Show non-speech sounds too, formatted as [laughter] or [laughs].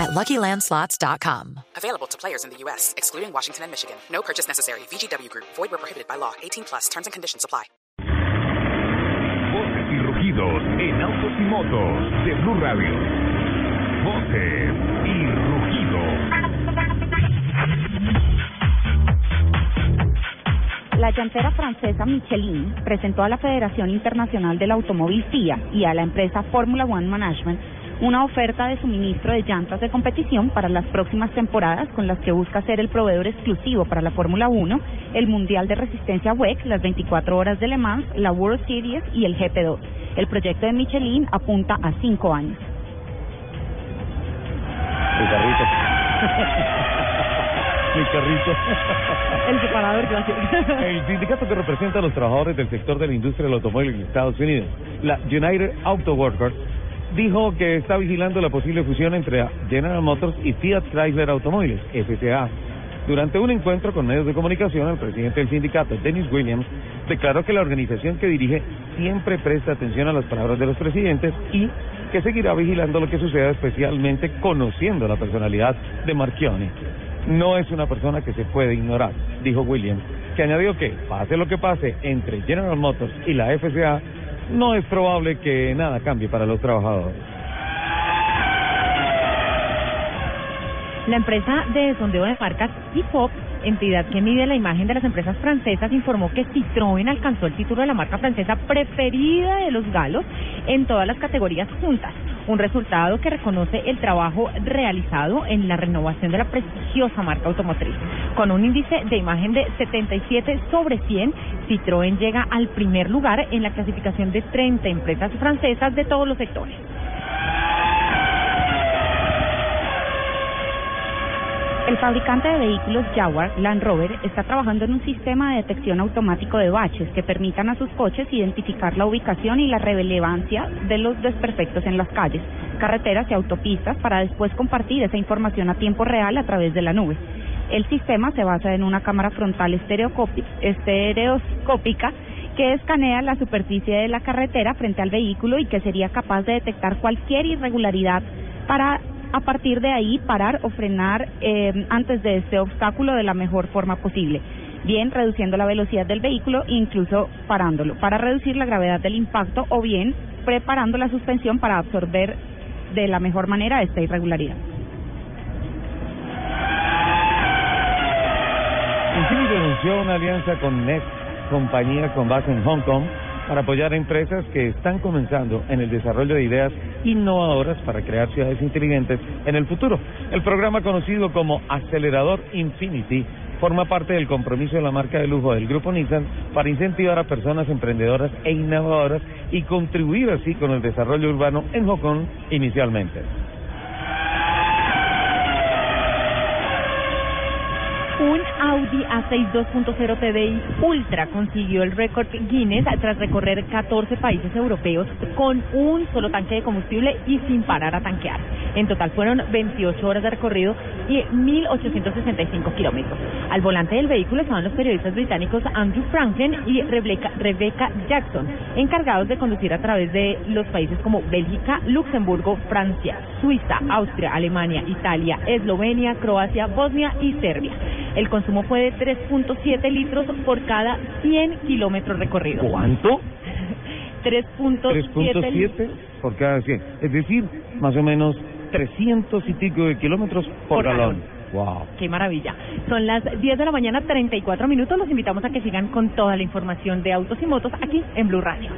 at LuckyLandSlots.com. Available to players in the U.S., excluding Washington and Michigan. No purchase necessary. VGW Group. Void where prohibited by law. 18 plus. Terms and conditions apply. Voces y rugidos en autos y motos de Blue Radio. Voces y rugidos. La llantera francesa Michelin presentó a la Federación Internacional del Automóvil FIA y a la empresa Formula One Management una oferta de suministro de llantas de competición para las próximas temporadas con las que busca ser el proveedor exclusivo para la Fórmula 1, el Mundial de Resistencia WEC, las 24 horas de Le Mans, la World Series y el GP2. El proyecto de Michelin apunta a cinco años. Mi carrito. [laughs] Mi carrito. El separador clásico. [laughs] El sindicato que representa a los trabajadores del sector de la industria del automóvil en Estados Unidos, la United Auto Workers, dijo que está vigilando la posible fusión entre General Motors y Fiat Chrysler Automóviles, FCA. Durante un encuentro con medios de comunicación, el presidente del sindicato, Dennis Williams, declaró que la organización que dirige siempre presta atención a las palabras de los presidentes y que seguirá vigilando lo que suceda, especialmente conociendo la personalidad de Marchione. No es una persona que se puede ignorar, dijo Williams, que añadió que, pase lo que pase entre General Motors y la FCA, no es probable que nada cambie para los trabajadores. La empresa de sondeo de marcas IFOP, entidad que mide la imagen de las empresas francesas, informó que Citroën alcanzó el título de la marca francesa preferida de los galos en todas las categorías juntas. Un resultado que reconoce el trabajo realizado en la renovación de la prestigiosa marca automotriz. Con un índice de imagen de 77 sobre 100, Citroën llega al primer lugar en la clasificación de 30 empresas francesas de todos los sectores. El fabricante de vehículos Jaguar Land Rover está trabajando en un sistema de detección automático de baches que permitan a sus coches identificar la ubicación y la relevancia de los desperfectos en las calles, carreteras y autopistas para después compartir esa información a tiempo real a través de la nube. El sistema se basa en una cámara frontal estereoscópica que escanea la superficie de la carretera frente al vehículo y que sería capaz de detectar cualquier irregularidad para a partir de ahí parar o frenar eh, antes de este obstáculo de la mejor forma posible. Bien reduciendo la velocidad del vehículo e incluso parándolo para reducir la gravedad del impacto o bien preparando la suspensión para absorber de la mejor manera esta irregularidad. Anunció una alianza con Next, compañía con base en Hong Kong, para apoyar a empresas que están comenzando en el desarrollo de ideas innovadoras para crear ciudades inteligentes en el futuro. El programa conocido como Acelerador Infinity forma parte del compromiso de la marca de lujo del grupo Nissan para incentivar a personas emprendedoras e innovadoras y contribuir así con el desarrollo urbano en Hong Kong inicialmente. Un Audi A6 2.0 TDI Ultra consiguió el récord Guinness tras recorrer 14 países europeos con un solo tanque de combustible y sin parar a tanquear. En total fueron 28 horas de recorrido y 1.865 kilómetros. Al volante del vehículo estaban los periodistas británicos Andrew Franklin y Rebecca, Rebecca Jackson, encargados de conducir a través de los países como Bélgica, Luxemburgo, Francia, Suiza, Austria, Alemania, Italia, Eslovenia, Croacia, Bosnia y Serbia. El consumo fue de 3.7 litros por cada 100 kilómetros recorridos. ¿Cuánto? [laughs] 3.7 3.7 por cada 100. Es decir, más o menos 300 y pico de kilómetros por, Por galón. galón. Wow. Qué maravilla. Son las 10 de la mañana, 34 minutos. Los invitamos a que sigan con toda la información de autos y motos aquí en Blue Radio.